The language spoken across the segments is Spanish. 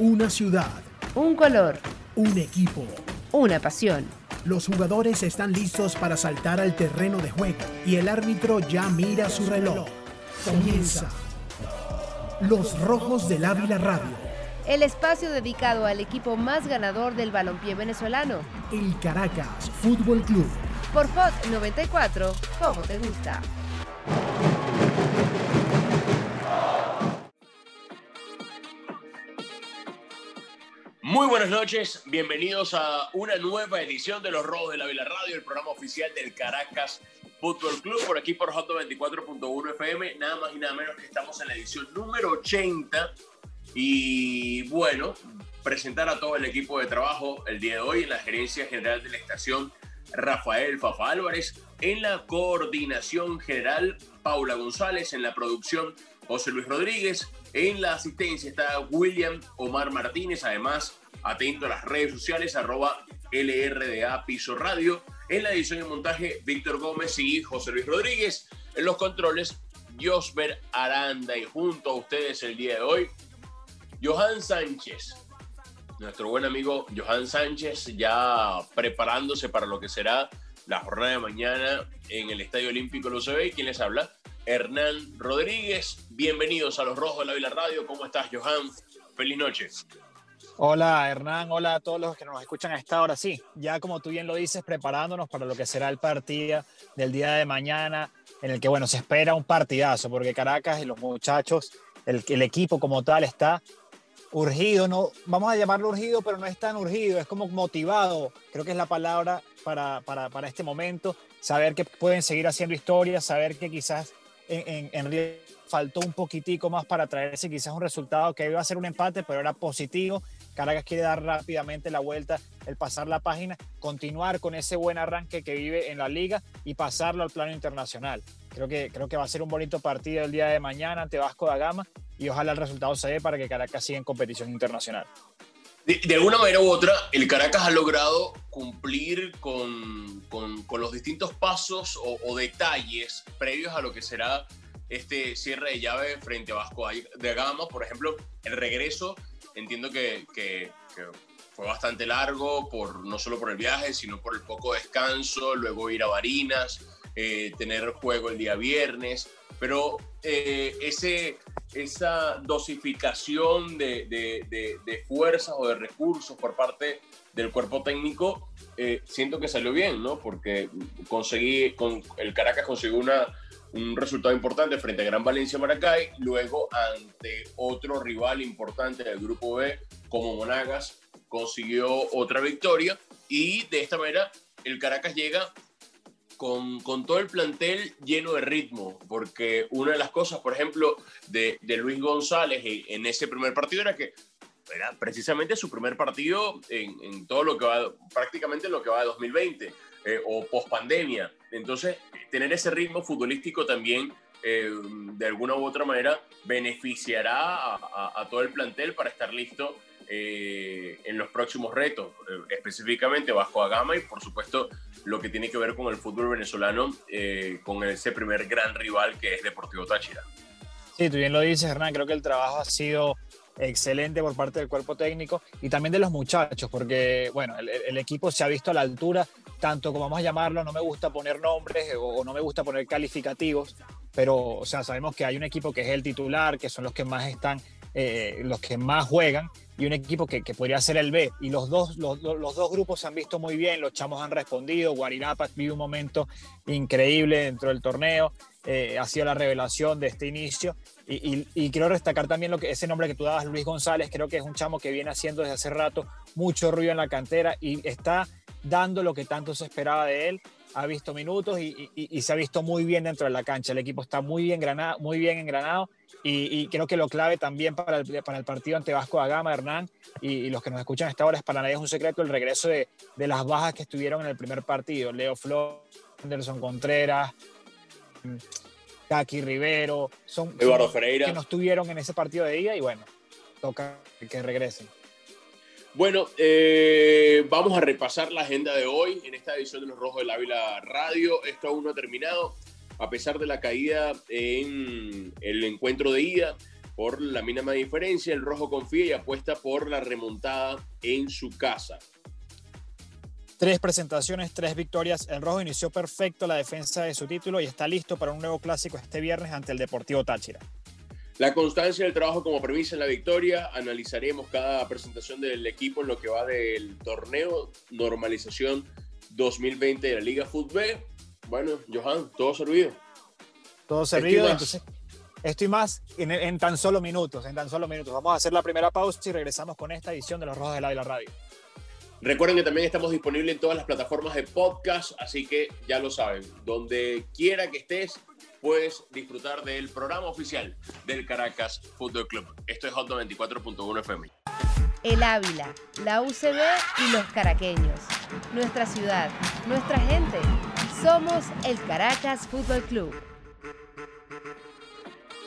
Una ciudad. Un color. Un equipo. Una pasión. Los jugadores están listos para saltar al terreno de juego y el árbitro ya mira su reloj. Comienza. Los Rojos del Ávila Radio. El espacio dedicado al equipo más ganador del balompié venezolano. El Caracas Fútbol Club. Por FOT 94, ¿cómo te gusta? Muy buenas noches, bienvenidos a una nueva edición de Los Rojos de la Vila Radio, el programa oficial del Caracas Fútbol Club, por aquí por Hot 24.1 FM, nada más y nada menos que estamos en la edición número 80 y bueno, presentar a todo el equipo de trabajo el día de hoy en la gerencia general de la estación Rafael Fafa Álvarez, en la coordinación general Paula González, en la producción José Luis Rodríguez, en la asistencia está William Omar Martínez, además atento a las redes sociales, arroba LRDA Piso Radio. En la edición y montaje, Víctor Gómez y José Luis Rodríguez. En los controles, Josber Aranda. Y junto a ustedes el día de hoy, Johan Sánchez. Nuestro buen amigo Johan Sánchez ya preparándose para lo que será la jornada de mañana en el Estadio Olímpico y ¿Quién les habla? Hernán Rodríguez. Bienvenidos a los Rojos de la Vila Radio. ¿Cómo estás, Johan? Feliz noche. Hola, Hernán. Hola a todos los que nos escuchan a esta hora. Sí, ya como tú bien lo dices, preparándonos para lo que será el partido del día de mañana, en el que, bueno, se espera un partidazo, porque Caracas y los muchachos, el, equipo como tal está urgido, no, vamos a llamarlo urgido, pero no es tan urgido, es como motivado, creo que es la palabra para, para, para este momento, saber que pueden seguir haciendo historia, saber que quizás en, en, faltó un poquitico más para traerse quizás un resultado que iba a ser un empate, pero era positivo. Caracas quiere dar rápidamente la vuelta, el pasar la página, continuar con ese buen arranque que vive en la liga y pasarlo al plano internacional. Creo que, creo que va a ser un bonito partido el día de mañana ante Vasco da Gama y ojalá el resultado se dé para que Caracas siga en competición internacional. De, alguna manera u otra, el Caracas ha logrado cumplir con, con, con los distintos pasos o, o, detalles previos a lo que será este cierre de llave frente a Vasco de Gama. Por ejemplo, el regreso, entiendo que, que, fue bastante largo, por, no solo por el viaje, sino por el poco descanso, luego ir a Barinas, eh, tener juego el día viernes, pero eh, ese esa dosificación de, de, de, fuerzas o de recursos por parte del cuerpo técnico, eh, siento que salió bien, ¿no? Porque conseguí, con, el Caracas consiguió una, un resultado importante frente a Gran Valencia Maracay, luego ante otro rival importante del grupo B, como Monagas, consiguió otra victoria y de esta manera el Caracas llega con, con, todo el plantel lleno de ritmo, porque una de las cosas, por ejemplo, de, de Luis González en ese primer partido era que era precisamente su primer partido en, en todo lo que va, prácticamente en lo que va de 2020 eh, o post pandemia. Entonces, tener ese ritmo futbolístico también, eh, de alguna u otra manera, beneficiará a, todo el plantel para estar listo eh, en los próximos retos, eh, específicamente bajo a gama y por supuesto lo que tiene que ver con el fútbol venezolano, con ese primer gran rival que es Deportivo Táchira. Sí, tú bien lo dices, Hernán, creo que el trabajo ha sido excelente por parte del cuerpo técnico y también de los muchachos, porque bueno, el, equipo se ha visto a la altura, tanto como vamos a llamarlo, no me gusta poner nombres o, o no me gusta poner calificativos, pero o sea, sabemos que hay un equipo que es el titular, que son los que más están, eh, los que más juegan, y un equipo que, que, podría ser el B. Y los dos, los, los, dos grupos se han visto muy bien, los chamos han respondido, Guarirapa vive un momento increíble dentro del torneo, eh, ha sido la revelación de este inicio. Y, quiero destacar también lo que, ese nombre que tú dabas, Luis González, creo que es un chamo que viene haciendo desde hace rato mucho ruido en la cantera y está dando lo que tanto se esperaba de él ha visto minutos y, y, y, se ha visto muy bien dentro de la cancha. El equipo está muy bien, granado, muy bien engranado y, creo que lo clave también para el, para el partido ante Vasco da Gama, Hernán, y, los que nos escuchan esta hora es para nadie es un secreto el regreso de, de las bajas que estuvieron en el primer partido. Leo Flores, Anderson Contreras, Kaki Rivero, son, Eduardo son Ferreira. que no estuvieron en ese partido de día y bueno, toca que regresen. Bueno, eh, vamos a repasar la agenda de hoy en esta edición de Los Rojos del Ávila Radio. Esto aún no ha terminado, a pesar de la caída en el encuentro de ida por la mínima diferencia. El rojo confía y apuesta por la remontada en su casa. Tres presentaciones, tres victorias. El rojo inició perfecto la defensa de su título y está listo para un nuevo clásico este viernes ante el Deportivo Táchira. La constancia del trabajo como premisa en la victoria. Analizaremos cada presentación del equipo en lo que va del torneo normalización 2020 de la Liga Fútbol. Bueno, Johan, todo servido. Todo servido. Entonces, estoy más en, en, tan solo minutos, en tan solo minutos. Vamos a hacer la primera pausa y regresamos con esta edición de Los Rojos de la Radio. Recuerden que también estamos disponibles en todas las plataformas de podcast, así que ya lo saben, donde quiera que estés, puedes disfrutar del programa oficial del Caracas Fútbol Club. Esto es Hot 94.1 FM. El Ávila, la UCB y los caraqueños. Nuestra ciudad, nuestra gente. Somos el Caracas Fútbol Club.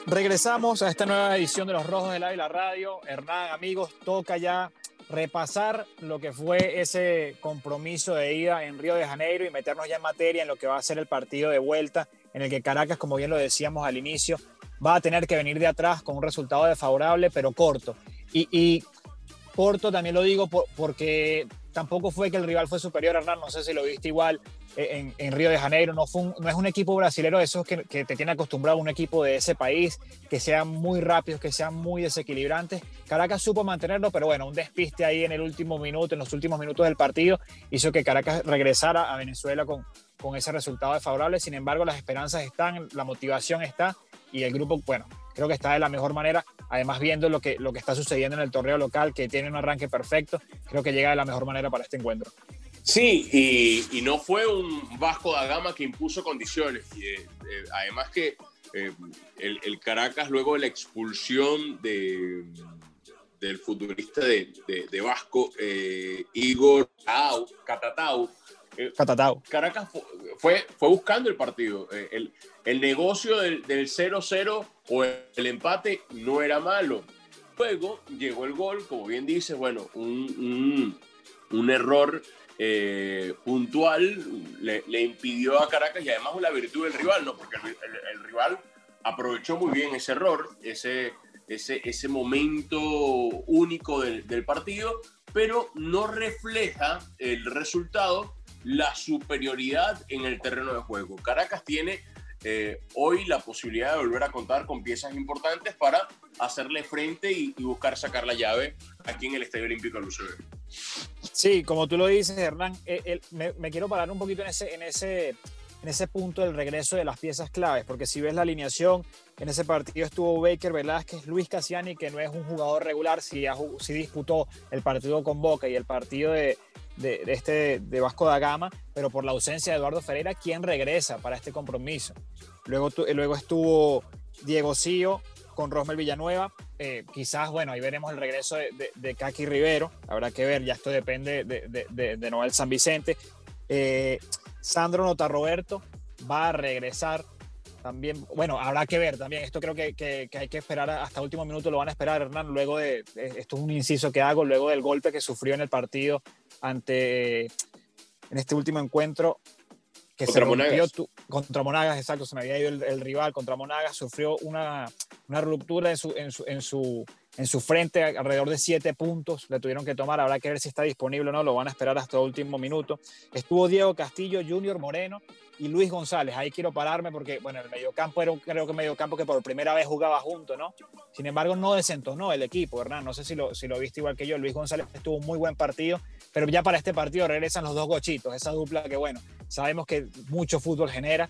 Regresamos a esta nueva edición de Los Rojos del Ávila Radio. Hernán, amigos, toca ya repasar lo que fue ese compromiso de ida en Río de Janeiro y meternos ya en materia en lo que va a ser el partido de vuelta, en el que Caracas, como bien lo decíamos al inicio, va a tener que venir de atrás con un resultado desfavorable, pero corto. Y, corto también lo digo porque tampoco fue que el rival fue superior, Hernán, no sé si lo viste igual en, en Río de Janeiro, no, fue no es un equipo brasilero de esos que, que, te tiene acostumbrado un equipo de ese país, que sean muy rápidos, que sean muy desequilibrantes. Caracas supo mantenerlo, pero bueno, un despiste ahí en el último minuto, en los últimos minutos del partido, hizo que Caracas regresara a Venezuela con, con ese resultado desfavorable. Sin embargo, las esperanzas están, la motivación está y el grupo, bueno, creo que está de la mejor manera. Además, viendo lo que, lo que está sucediendo en el torneo local, que tiene un arranque perfecto, creo que llega de la mejor manera para este encuentro. Sí, y, y no fue un Vasco da Gama que impuso condiciones. Y, eh, eh, además que eh, el, el, Caracas, luego de la expulsión de, del futbolista de, de, de Vasco, Igor Au, Catatau, Catatau. Caracas fue, fue buscando el partido. El, el negocio del 0-0 o el empate no era malo. Luego llegó el gol, como bien dices, bueno, un, un, error eh, puntual le, impidió a Caracas y además la virtud del rival, ¿no? Porque el, el, el, rival aprovechó muy bien ese error, ese, ese, ese momento único del, del partido, pero no refleja el resultado la superioridad en el terreno de juego. Caracas tiene eh, hoy la posibilidad de volver a contar con piezas importantes para hacerle frente y, buscar sacar la llave aquí en el Estadio Olímpico de UCB. Sí, como tú lo dices, Hernán, el, me, quiero parar un poquito en, ese, en ese punto del regreso de las piezas claves, porque si ves la alineación, en ese partido estuvo Baker Velázquez, Luis Cassiani, que no es un jugador regular, si, si disputó el partido con Boca y el partido de, este, de Vasco da Gama, pero por la ausencia de Eduardo Ferreira, quien regresa para este compromiso. Luego, luego estuvo Diego Cío con Rosmel Villanueva. Eh, quizás, bueno, ahí veremos el regreso de, de, de, Kaki Rivero. Habrá que ver, ya esto depende de, de Noel San Vicente. Eh, Sandro Notarroberto va a regresar también, bueno, habrá que ver también, esto creo que, que, que, hay que esperar hasta último minuto, lo van a esperar Hernán, luego de, esto es un inciso que hago, luego del golpe que sufrió en el partido ante, en este último encuentro, que contra se Monagas. Tu, contra Monagas, exacto, se me había ido el, el, rival contra Monagas, sufrió una, una ruptura en su, en su, en su en su frente alrededor de siete puntos le tuvieron que tomar, habrá que ver si está disponible o no, lo van a esperar hasta el último minuto. Estuvo Diego Castillo, Junior Moreno y Luis González, ahí quiero pararme porque, bueno, el mediocampo era un, creo que mediocampo que por primera vez jugaba junto, ¿no? Sin embargo, no desentonó el equipo, Hernán, no sé si lo, si lo viste igual que yo, Luis González estuvo un muy buen partido, pero ya para este partido regresan los dos gochitos, esa dupla que, bueno, sabemos que mucho fútbol genera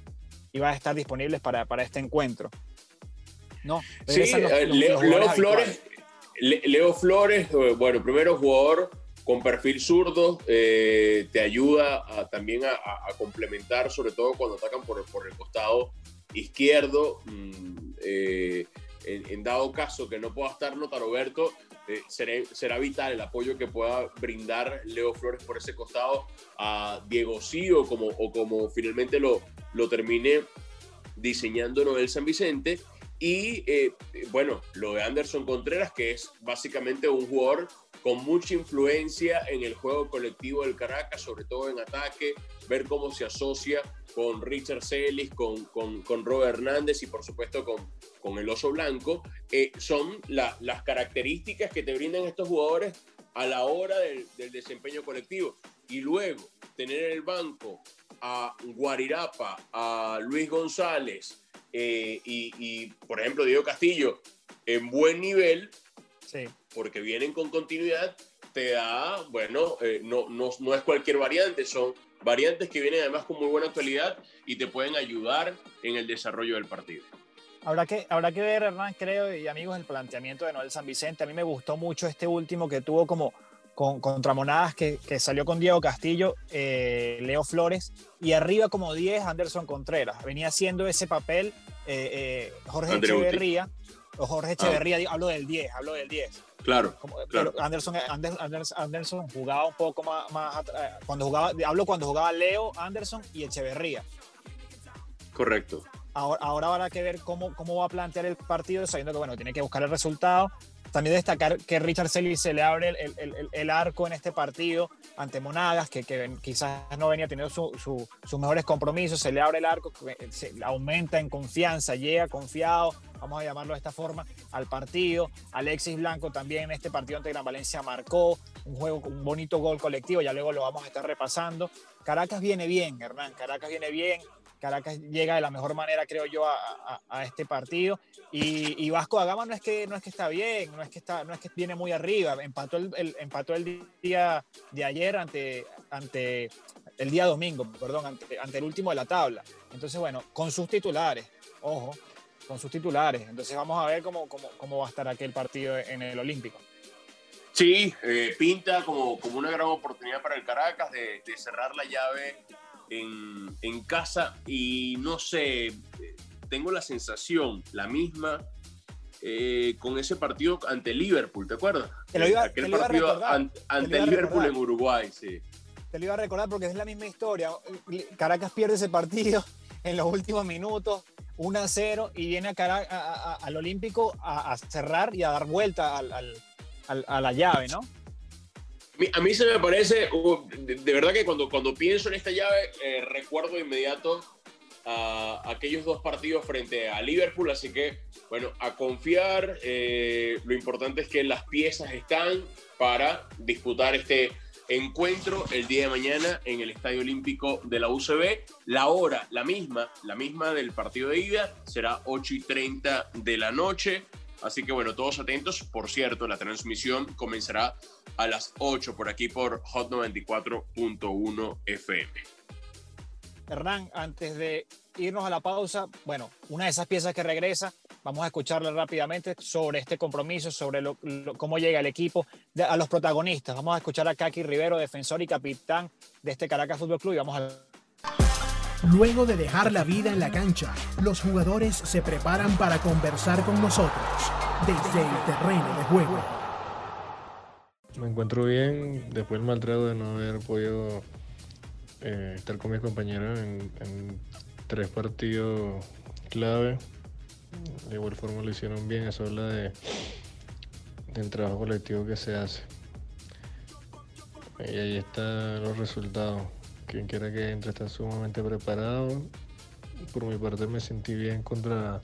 y va a estar disponibles para, para este encuentro. No, sí, los, los, Leo, los Leo Flores, Leo Flores, eh, bueno, primero jugador con perfil zurdo, eh, te ayuda a, también a, complementar, sobre todo cuando atacan por, el costado izquierdo. Mm, eh, en, dado caso que no pueda estar Notaroberto, eh, será, será, vital el apoyo que pueda brindar Leo Flores por ese costado a Diego Sí o como, o como finalmente lo, lo termine diseñando Noel San Vicente Y eh, bueno, lo de Anderson Contreras, que es básicamente un jugador con mucha influencia en el juego colectivo del Caracas, sobre todo en ataque, ver cómo se asocia con Richard Celis, con, con, con Robert Hernández y por supuesto con, con el Oso Blanco, eh, son las características que te brindan estos jugadores a la hora del, del desempeño colectivo. Y luego tener en el banco a Guarirapa, a Luis González, eh, y, por ejemplo, Diego Castillo en buen nivel, porque vienen con continuidad, te da, bueno, eh, no, no, no, es cualquier variante, son variantes que vienen además con muy buena actualidad y te pueden ayudar en el desarrollo del partido. Habrá que, habrá que ver, Hernán, creo, y amigos, el planteamiento de Noel San Vicente. A mí me gustó mucho este último que tuvo como con, contra Monadas, que, que, salió con Diego Castillo, eh, Leo Flores, y arriba como 10 Anderson Contreras. Venía haciendo ese papel eh, eh, Jorge Echeverría, o Jorge ah. Echeverría, hablo del 10, hablo del 10. Claro, claro. Anderson, Anderson, jugaba un poco más, más, cuando jugaba, hablo cuando jugaba Leo, Anderson y Echeverría. Correcto. Ahora, ahora habrá que ver cómo, cómo va a plantear el partido, sabiendo que bueno, tiene que buscar el resultado también destacar que Richard Selly se le abre el, el, el, arco en este partido ante Monagas, que, quizás no venía teniendo su, sus mejores compromisos, se le abre el arco, se aumenta en confianza, llega confiado, vamos a llamarlo de esta forma, al partido. Alexis Blanco también en este partido ante Gran Valencia marcó un juego, un bonito gol colectivo, ya luego lo vamos a estar repasando. Caracas viene bien, Hernán, Caracas viene bien, Caracas llega de la mejor manera, creo yo, a, este partido. Y, Vasco da Gama no es, que, no es que está bien, no es que, está, no es que viene muy arriba. Empató el, empató el día de ayer ante, ante el día domingo, perdón, ante, ante, el último de la tabla. Entonces, bueno, con sus titulares, ojo, con sus titulares. Entonces vamos a ver cómo, cómo, cómo va a estar aquel partido en el Olímpico. Sí, eh, pinta como, como una gran oportunidad para el Caracas de, de cerrar la llave en, casa y no sé, tengo la sensación, la misma, eh, con ese partido ante Liverpool, ¿te acuerdas? Te lo iba, Aquel partido ante, Liverpool en Uruguay, sí. Te lo iba a recordar porque es la misma historia. Caracas pierde ese partido en los últimos minutos, 1 a 0, y viene a al Olímpico a, cerrar y a dar vuelta a la llave, ¿no? A mí se me parece, uh, de, verdad que cuando, cuando pienso en esta llave, eh, recuerdo de inmediato a aquellos dos partidos frente a Liverpool, así que, bueno, a confiar, eh, lo importante es que las piezas están para disputar este encuentro el día de mañana en el Estadio Olímpico de la UCB. La hora, la misma, la misma del partido de ida, será 8 y 30 de la noche. Así que bueno, todos atentos. Por cierto, la transmisión comenzará a las 8 por aquí por Hot 94.1 FM. Hernán, antes de irnos a la pausa, bueno, una de esas piezas que regresa, vamos a escucharla rápidamente sobre este compromiso, sobre cómo llega el equipo, a los protagonistas. Vamos a escuchar a Kaki Rivero, defensor y capitán de este Caracas Fútbol Club, y vamos a Luego de dejar la vida en la cancha, los jugadores se preparan para conversar con nosotros desde el terreno de juego. Me encuentro bien después del maltrato de no haber podido eh, estar con mis compañeros en, tres partidos clave. De igual forma lo hicieron bien, eso habla de, del trabajo colectivo que se hace. Y ahí están los resultados quien quiera que entre está sumamente preparado. Por mi parte me sentí bien contra,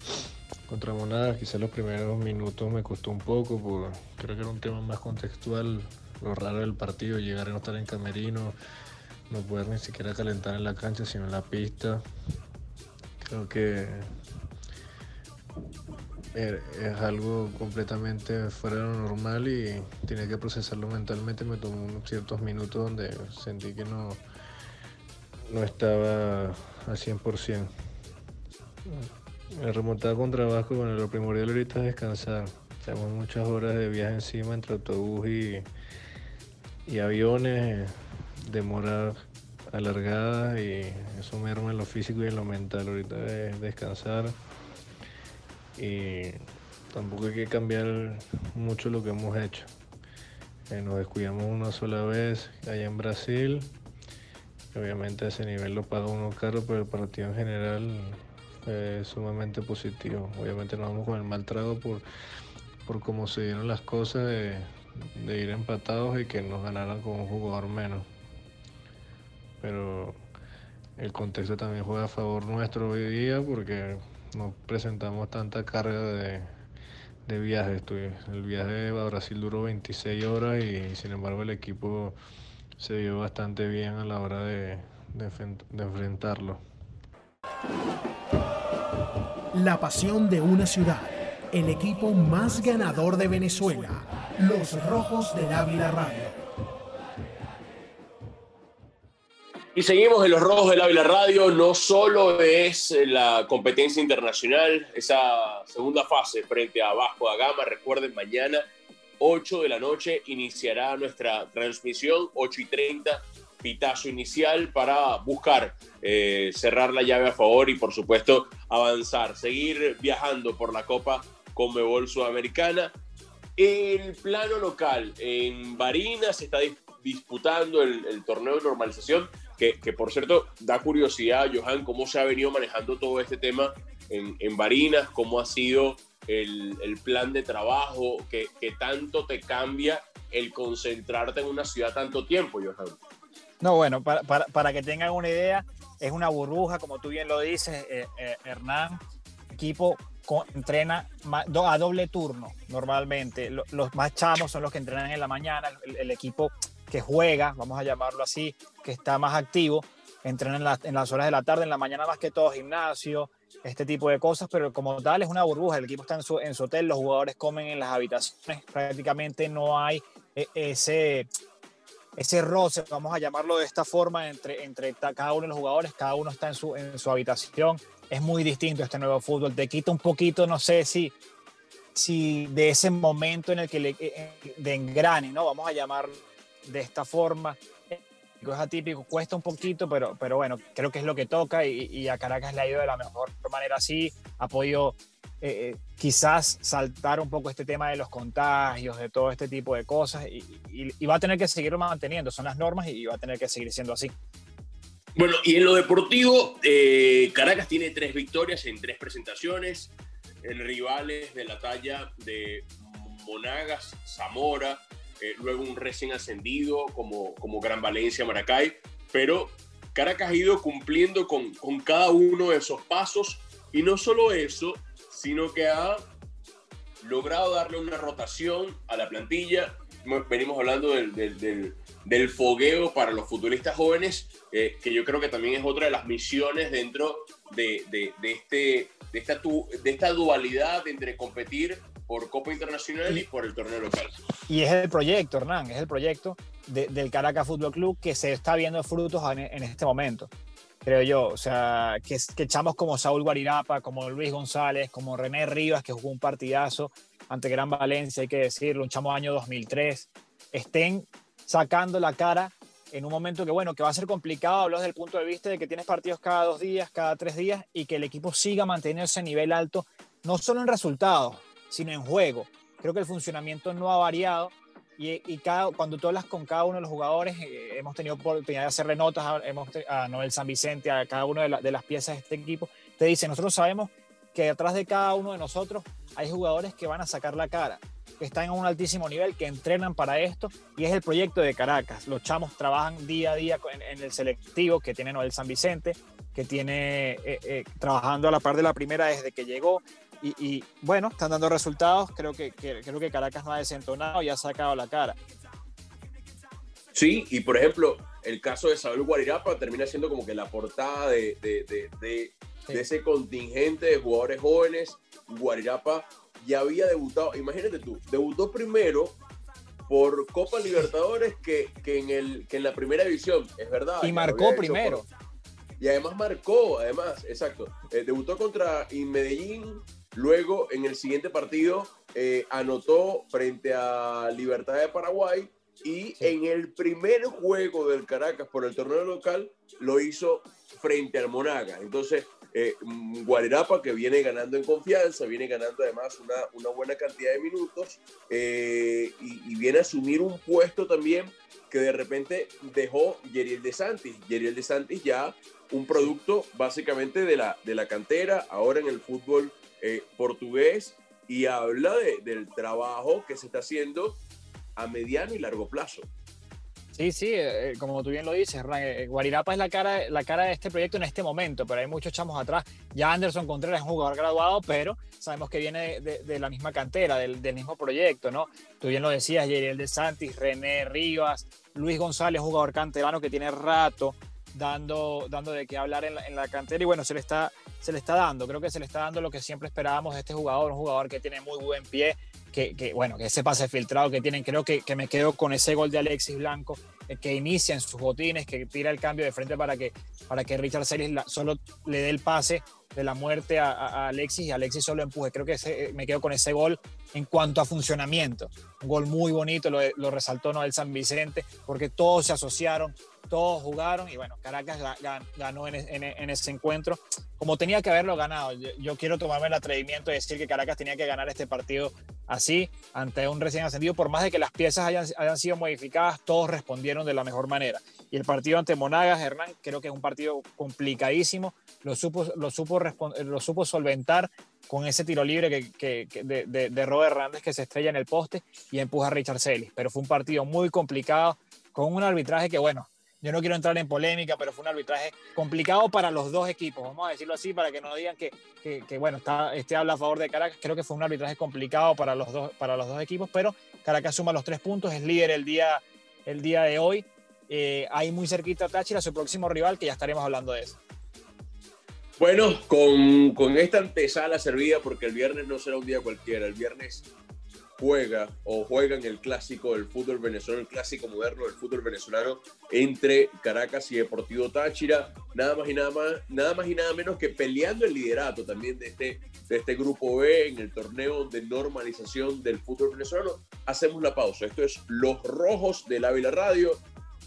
contra Monada, quizás los primeros minutos me costó un poco, por, creo que era un tema más contextual, lo raro del partido, llegar a no estar en camerino, no poder ni siquiera calentar en la cancha, sino en la pista. Creo que es algo completamente fuera de lo normal y tenía que procesarlo mentalmente. Me tomó ciertos minutos donde sentí que no, no estaba al 100%. Me remontaba con trabajo bueno, lo primordial ahorita es descansar. Tenemos muchas horas de viaje encima entre autobús y, y aviones, demoras alargadas y eso me arma en lo físico y en lo mental. Ahorita es descansar y tampoco hay que cambiar mucho lo que hemos hecho. Eh, nos descuidamos una sola vez allá en Brasil Obviamente ese nivel lo paga uno caro, pero el partido en general fue sumamente positivo. Obviamente nos vamos con el mal trago por, por cómo se dieron las cosas de, de ir empatados y que nos ganaran con un jugador menos. Pero el contexto también juega a favor nuestro hoy día porque no presentamos tanta carga de, de viajes. El viaje a Brasil duró 26 horas y sin embargo el equipo se vio bastante bien a la hora de, de, de enfrentarlo. La pasión de una ciudad, el equipo más ganador de Venezuela, los Rojos del Ávila Radio. Y seguimos en los Rojos del Ávila Radio. No solo es la competencia internacional, esa segunda fase frente a Vasco da Gama. Recuerden, mañana, 8 de la noche, iniciará nuestra transmisión, 8 y 30, pitazo inicial para buscar eh, cerrar la llave a favor y, por supuesto, avanzar, seguir viajando por la Copa Conmebol Sudamericana. El plano local, en Barinas se está disputando el, el torneo de normalización que, por cierto da curiosidad, Johan, cómo se ha venido manejando todo este tema en, en Barinas, cómo ha sido el, el plan de trabajo, que, que, tanto te cambia el concentrarte en una ciudad tanto tiempo, Johan. No, bueno, para, para, para que tengan una idea, es una burbuja, como tú bien lo dices, eh, eh, Hernán, equipo con, entrena a doble turno normalmente. Los, los más chamos son los que entrenan en la mañana, el, equipo que juega, vamos a llamarlo así, que está más activo, entrena en, la, en, las horas de la tarde, en la mañana más que todo gimnasio, este tipo de cosas, pero como tal es una burbuja, el equipo está en su, en su hotel, los jugadores comen en las habitaciones, prácticamente no hay eh, ese, ese roce, vamos a llamarlo de esta forma, entre, entre cada uno de los jugadores, cada uno está en su, en su habitación, es muy distinto este nuevo fútbol, te quita un poquito, no sé si si de ese momento en el que le, eh, de engrane, ¿no? Vamos a llamarlo de esta forma. Es atípico, cuesta un poquito, pero, pero bueno, creo que es lo que toca y, y a Caracas le ha ido de la mejor manera así. Ha podido eh, quizás saltar un poco este tema de los contagios, de todo este tipo de cosas y, y, va a tener que seguirlo manteniendo. Son las normas y va a tener que seguir siendo así. Bueno, y en lo deportivo, eh, Caracas tiene tres victorias en tres presentaciones, en rivales de la talla de Monagas, Zamora, eh, luego un recién ascendido como, como Gran Valencia, Maracay, pero Caracas ha ido cumpliendo con, con cada uno de esos pasos y no solo eso, sino que ha logrado darle una rotación a la plantilla. Venimos hablando del, del, del, del fogueo para los futbolistas jóvenes, eh, que yo creo que también es otra de las misiones dentro de, de, de este, de, esta, de esta dualidad entre competir por Copa Internacional y por el torneo local. Y es el proyecto, Hernán, es el proyecto de, del Caracas Fútbol Club que se está viendo frutos en, este momento, creo yo. O sea, que, que echamos como Saúl Guarirapa, como Luis González, como René Rivas, que jugó un partidazo ante Gran Valencia, hay que decirlo, un chamo año 2003, estén sacando la cara en un momento que, bueno, que va a ser complicado, hablo desde el punto de vista de que tienes partidos cada dos días, cada tres días, y que el equipo siga manteniendo ese nivel alto, no solo en resultados, sino en juego. Creo que el funcionamiento no ha variado y, y cada, cuando tú hablas con cada uno de los jugadores, eh, hemos tenido oportunidad de hacerle notas a, hemos, a Noel San Vicente, a cada una de, la, de, las piezas de este equipo, te dice, nosotros sabemos que detrás de cada uno de nosotros hay jugadores que van a sacar la cara, que están en un altísimo nivel, que entrenan para esto y es el proyecto de Caracas. Los chamos trabajan día a día en, en el selectivo que tiene Noel San Vicente, que tiene eh, eh, trabajando a la par de la primera desde que llegó y, y, bueno, están dando resultados. Creo que, que, creo que Caracas no ha desentonado y ha sacado la cara. Sí, y por ejemplo, el caso de Saúl Guarirapa termina siendo como que la portada de, de, de, de, sí. de ese contingente de jugadores jóvenes. Guarirapa ya había debutado, imagínate tú, debutó primero por Copa Libertadores que, que, en, el, que en la primera división, es verdad. Y marcó primero. Por, y además marcó, además, exacto. Eh, debutó contra Medellín, luego en el siguiente partido eh, anotó frente a Libertad de Paraguay y sí. en el primer juego del Caracas por el torneo local lo hizo frente al Monaga. Entonces, eh, Guarirapa que viene ganando en confianza, viene ganando además una, una buena cantidad de minutos eh, y, y, viene a asumir un puesto también que de repente dejó Yeriel de Santis. Yeriel de Santis ya un producto básicamente de la, de la cantera, ahora en el fútbol eh, portugués, y habla del trabajo que se está haciendo a mediano y largo plazo. Sí, sí, eh, como tú bien lo dices, eh, Guarirapa es la cara, la cara de este proyecto en este momento, pero hay muchos chamos atrás. Ya Anderson Contreras es un jugador graduado, pero sabemos que viene de, la misma cantera, del, mismo proyecto, ¿no? Tú bien lo decías, Yeriel de Santis, René Rivas, Luis González, jugador canterano que tiene rato dando, dando de qué hablar en la, en cantera y bueno, se le, está, se le está dando, creo que se le está dando lo que siempre esperábamos de este jugador, un jugador que tiene muy buen pie, que, bueno, que ese pase filtrado que tienen, creo que, que, me quedo con ese gol de Alexis Blanco, eh, que inicia en sus botines, que tira el cambio de frente para que, para que Richard Celis solo le dé el pase de la muerte a, Alexis y Alexis solo empuje. Creo que eh, me quedo con ese gol en cuanto a funcionamiento. Un gol muy bonito, lo, lo resaltó Noel San Vicente, porque todos se asociaron, todos jugaron y bueno, Caracas ganó en, ese encuentro como tenía que haberlo ganado. Yo, quiero tomarme el atrevimiento de decir que Caracas tenía que ganar este partido así, ante un recién ascendido, por más de que las piezas hayan, hayan sido modificadas, todos respondieron de la mejor manera. Y el partido ante Monagas, Hernán, creo que es un partido complicadísimo, lo supo, lo supo, lo supo solventar con ese tiro libre que, de, de, Robert Hernández que se estrella en el poste y empuja a Richard Celis. Pero fue un partido muy complicado, con un arbitraje que, bueno, yo no quiero entrar en polémica, pero fue un arbitraje complicado para los dos equipos, vamos a decirlo así, para que no digan que, que, bueno, está, este habla a favor de Caracas. Creo que fue un arbitraje complicado para los dos, para los dos equipos, pero Caracas suma los tres puntos, es líder el día, el día de hoy. Eh, hay muy cerquita Táchira, su próximo rival, que ya estaremos hablando de eso. Bueno, con, con esta antesala servida, porque el viernes no será un día cualquiera, el viernes juega o juegan el clásico del fútbol venezolano, el clásico moderno del fútbol venezolano entre Caracas y Deportivo Táchira, nada más y nada más, nada más y nada menos que peleando el liderato también de este, de este grupo B en el torneo de normalización del fútbol venezolano. Hacemos la pausa. Esto es Los Rojos del Ávila Radio.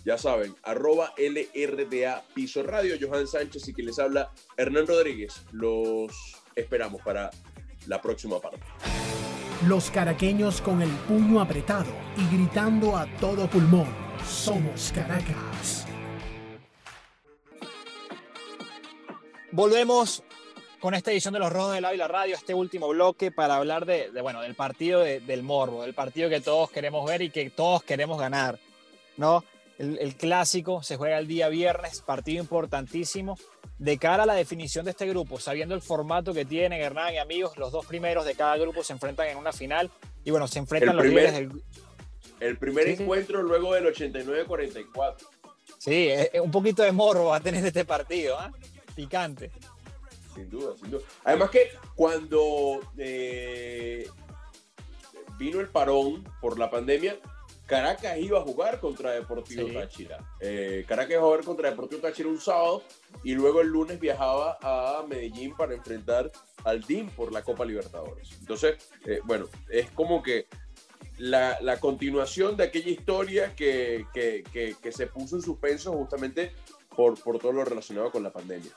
Ya saben, arroba LRDA Piso Radio, Johan Sánchez y quien les habla, Hernán Rodríguez. Los esperamos para la próxima parte. Los caraqueños con el puño apretado y gritando a todo pulmón, somos Caracas. Volvemos con esta edición de Los Rojos del Ávila Radio, este último bloque para hablar de, bueno, del partido del Morbo, del partido que todos queremos ver y que todos queremos ganar, ¿no? El, clásico se juega el día viernes, partido importantísimo de cara a la definición de este grupo, sabiendo el formato que tienen Hernán y amigos, los dos primeros de cada grupo se enfrentan en una final y bueno, se enfrentan los líderes del... El primer encuentro luego del 89-44. Sí, un poquito de morro va a tener este partido, ¿ah? Picante. Sin duda, sin duda. Además que cuando eh, vino el parón por la pandemia, Caracas iba a jugar contra Deportivo Táchira. Eh, Caracas iba a jugar contra Deportivo Táchira un sábado y luego el lunes viajaba a Medellín para enfrentar al DIM por la Copa Libertadores. Entonces, eh, bueno, es como que la, continuación de aquella historia que, se puso en suspenso justamente por, por todo lo relacionado con la pandemia.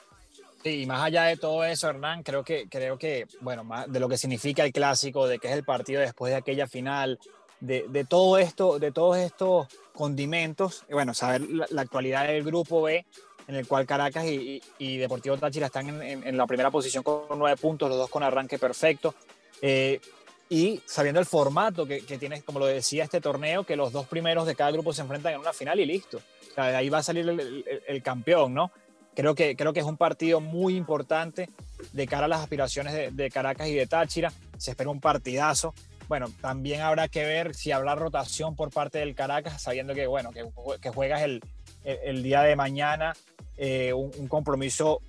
Sí, y más allá de todo eso, Hernán, creo que, creo que, bueno, más de lo que significa el clásico, de que es el partido después de aquella final, de, todo esto, de todos estos condimentos, bueno, saber la, actualidad del grupo B, en el cual Caracas y, Deportivo Táchira están en, la primera posición con nueve puntos, los dos con arranque perfecto. Eh, y sabiendo el formato que, tiene, como lo decía este torneo, que los dos primeros de cada grupo se enfrentan en una final y listo. De ahí va a salir el, campeón, ¿no? Creo que, creo que es un partido muy importante de cara a las aspiraciones de, de Caracas y de Táchira. Se espera un partidazo bueno, también habrá que ver si habrá rotación por parte del Caracas, sabiendo que, bueno, que, que juegas el, el, día de mañana eh, un, compromiso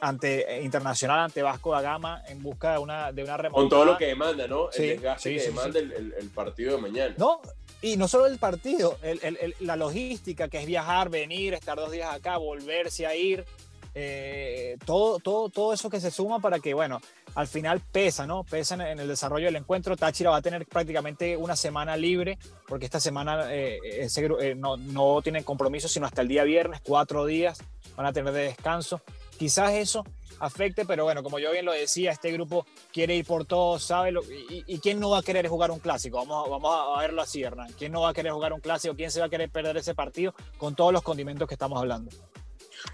ante, internacional ante Vasco da Gama en busca de una, de una remontada. Con todo lo que demanda, ¿no? El desgaste que demanda el, el, partido de mañana. No, y no solo el partido, la logística, que es viajar, venir, estar dos días acá, volverse a ir, eh, todo, todo, todo eso que se suma para que, bueno, al final pesa, ¿no? Pesa en, el desarrollo del encuentro. Táchira va a tener prácticamente una semana libre, porque esta semana eh, eh, no, no tienen compromiso, sino hasta el día viernes, cuatro días van a tener de descanso. Quizás eso afecte, pero bueno, como yo bien lo decía, este grupo quiere ir por todo, sabe, lo, y, quién no va a querer jugar un clásico, vamos, vamos a verlo así, Hernán, quién no va a querer jugar un clásico, quién se va a querer perder ese partido con todos los condimentos que estamos hablando.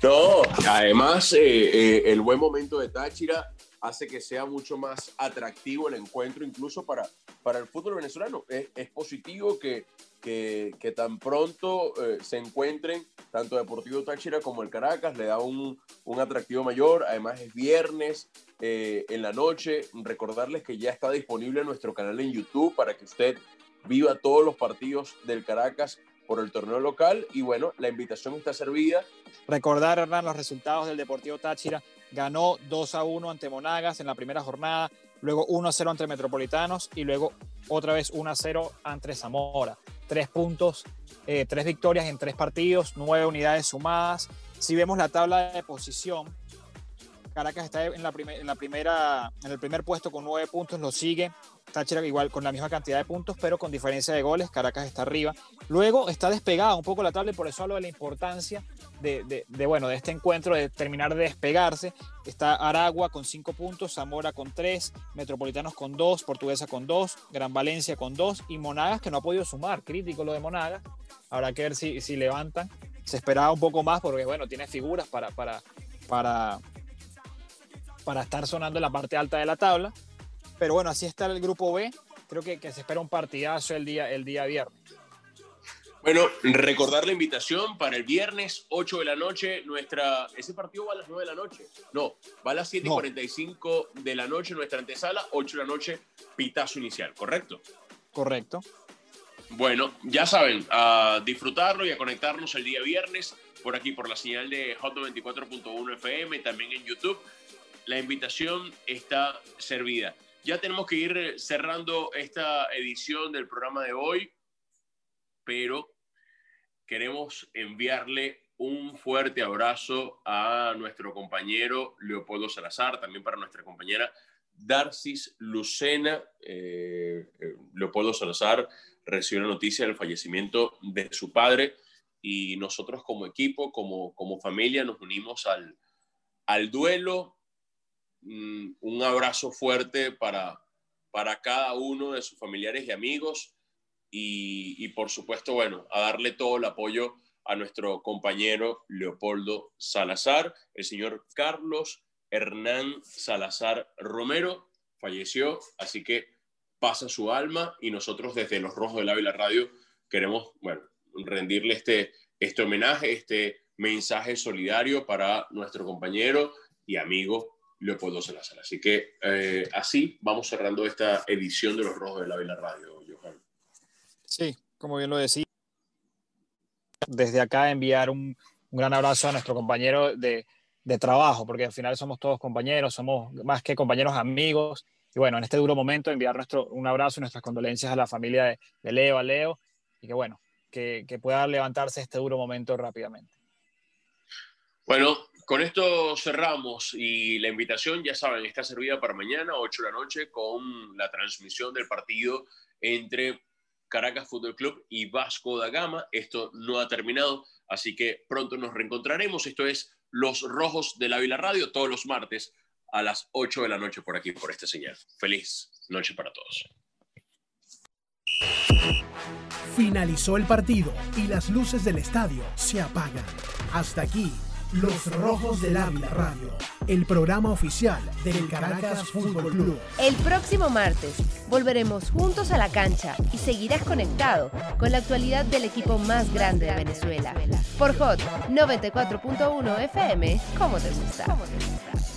No, además, eh, eh, el buen momento de Táchira hace que sea mucho más atractivo el encuentro, incluso para, para el fútbol venezolano. Es, es positivo que, que, tan pronto eh, se encuentren tanto Deportivo Táchira como el Caracas, le da un, un atractivo mayor. Además, es viernes eh, en la noche. Recordarles que ya está disponible nuestro canal en YouTube para que usted viva todos los partidos del Caracas por el torneo local. Y bueno, la invitación está servida. Recordar, Hernán, los resultados del Deportivo Táchira ganó 2 a 1 ante Monagas en la primera jornada, luego 1 a 0 ante Metropolitanos y luego otra vez 1 a 0 ante Zamora. Tres puntos, eh, tres victorias en tres partidos, nueve unidades sumadas. Si vemos la tabla de posición, Caracas está en la, primer, en la primera, en el primer puesto con nueve puntos, lo sigue Táchira igual con la misma cantidad de puntos, pero con diferencia de goles, Caracas está arriba. Luego está despegada un poco la tabla por eso hablo de la importancia de, de, de, bueno, de este encuentro, de terminar de despegarse. Está Aragua con cinco puntos, Zamora con tres, Metropolitanos con dos, Portuguesa con dos, Gran Valencia con dos y Monagas que no ha podido sumar, crítico lo de Monagas. Habrá que ver si, si levantan. Se esperaba un poco más porque, bueno, tiene figuras para, para, para, para estar sonando en la parte alta de la tabla. Pero bueno, así está el grupo B. Creo que, que se espera un partidazo el día, el día viernes. Bueno, recordar la invitación para el viernes 8 de la noche. Nuestra, ese partido va a las 9 de la noche. No, va a las 7 y 45 de la noche, nuestra antesala, 8 de la noche, pitazo inicial, ¿correcto? Correcto. Bueno, ya saben, a disfrutarlo y a conectarnos el día viernes por aquí, por la señal de Hot 94.1 FM, también en YouTube. La invitación está servida. Ya tenemos que ir cerrando esta edición del programa de hoy, pero queremos enviarle un fuerte abrazo a nuestro compañero Leopoldo Salazar, también para nuestra compañera Darcis Lucena. Eh, Leopoldo Salazar recibió la noticia del fallecimiento de su padre y nosotros como equipo, como, como familia, nos unimos al, al duelo. Mm, un abrazo fuerte para, para cada uno de sus familiares y amigos. Y, por supuesto, bueno, a darle todo el apoyo a nuestro compañero Leopoldo Salazar, el señor Carlos Hernán Salazar Romero. Falleció, así que pasa su alma y nosotros desde Los Rojos del Ávila Radio queremos, bueno, rendirle este, este homenaje, este mensaje solidario para nuestro compañero y amigo Leopoldo Salazar. Así que eh, así vamos cerrando esta edición de Los Rojos del Ávila Radio, Johan. Sí, como bien lo decía. Desde acá enviar un, un gran abrazo a nuestro compañero de, de, trabajo, porque al final somos todos compañeros, somos más que compañeros amigos. Y bueno, en este duro momento enviar nuestro, un abrazo y nuestras condolencias a la familia de, de Leo, a Leo, y que bueno, que, que pueda levantarse este duro momento rápidamente. Bueno, con esto cerramos y la invitación, ya saben, está servida para mañana, 8 de la noche, con la transmisión del partido entre Caracas Fútbol Club y Vasco da Gama. Esto no ha terminado, así que pronto nos reencontraremos. Esto es Los Rojos de la Vila Radio, todos los martes a las 8 de la noche por aquí, por esta señal. Feliz noche para todos. Finalizó el partido y las luces del estadio se apagan. Hasta aquí, Los Rojos del Ávila Radio, el programa oficial del Caracas Fútbol Club. El próximo martes volveremos juntos a la cancha y seguirás conectado con la actualidad del equipo más grande de Venezuela. Por Hot 94.1 FM, ¿cómo te gusta? ¿Cómo te gusta?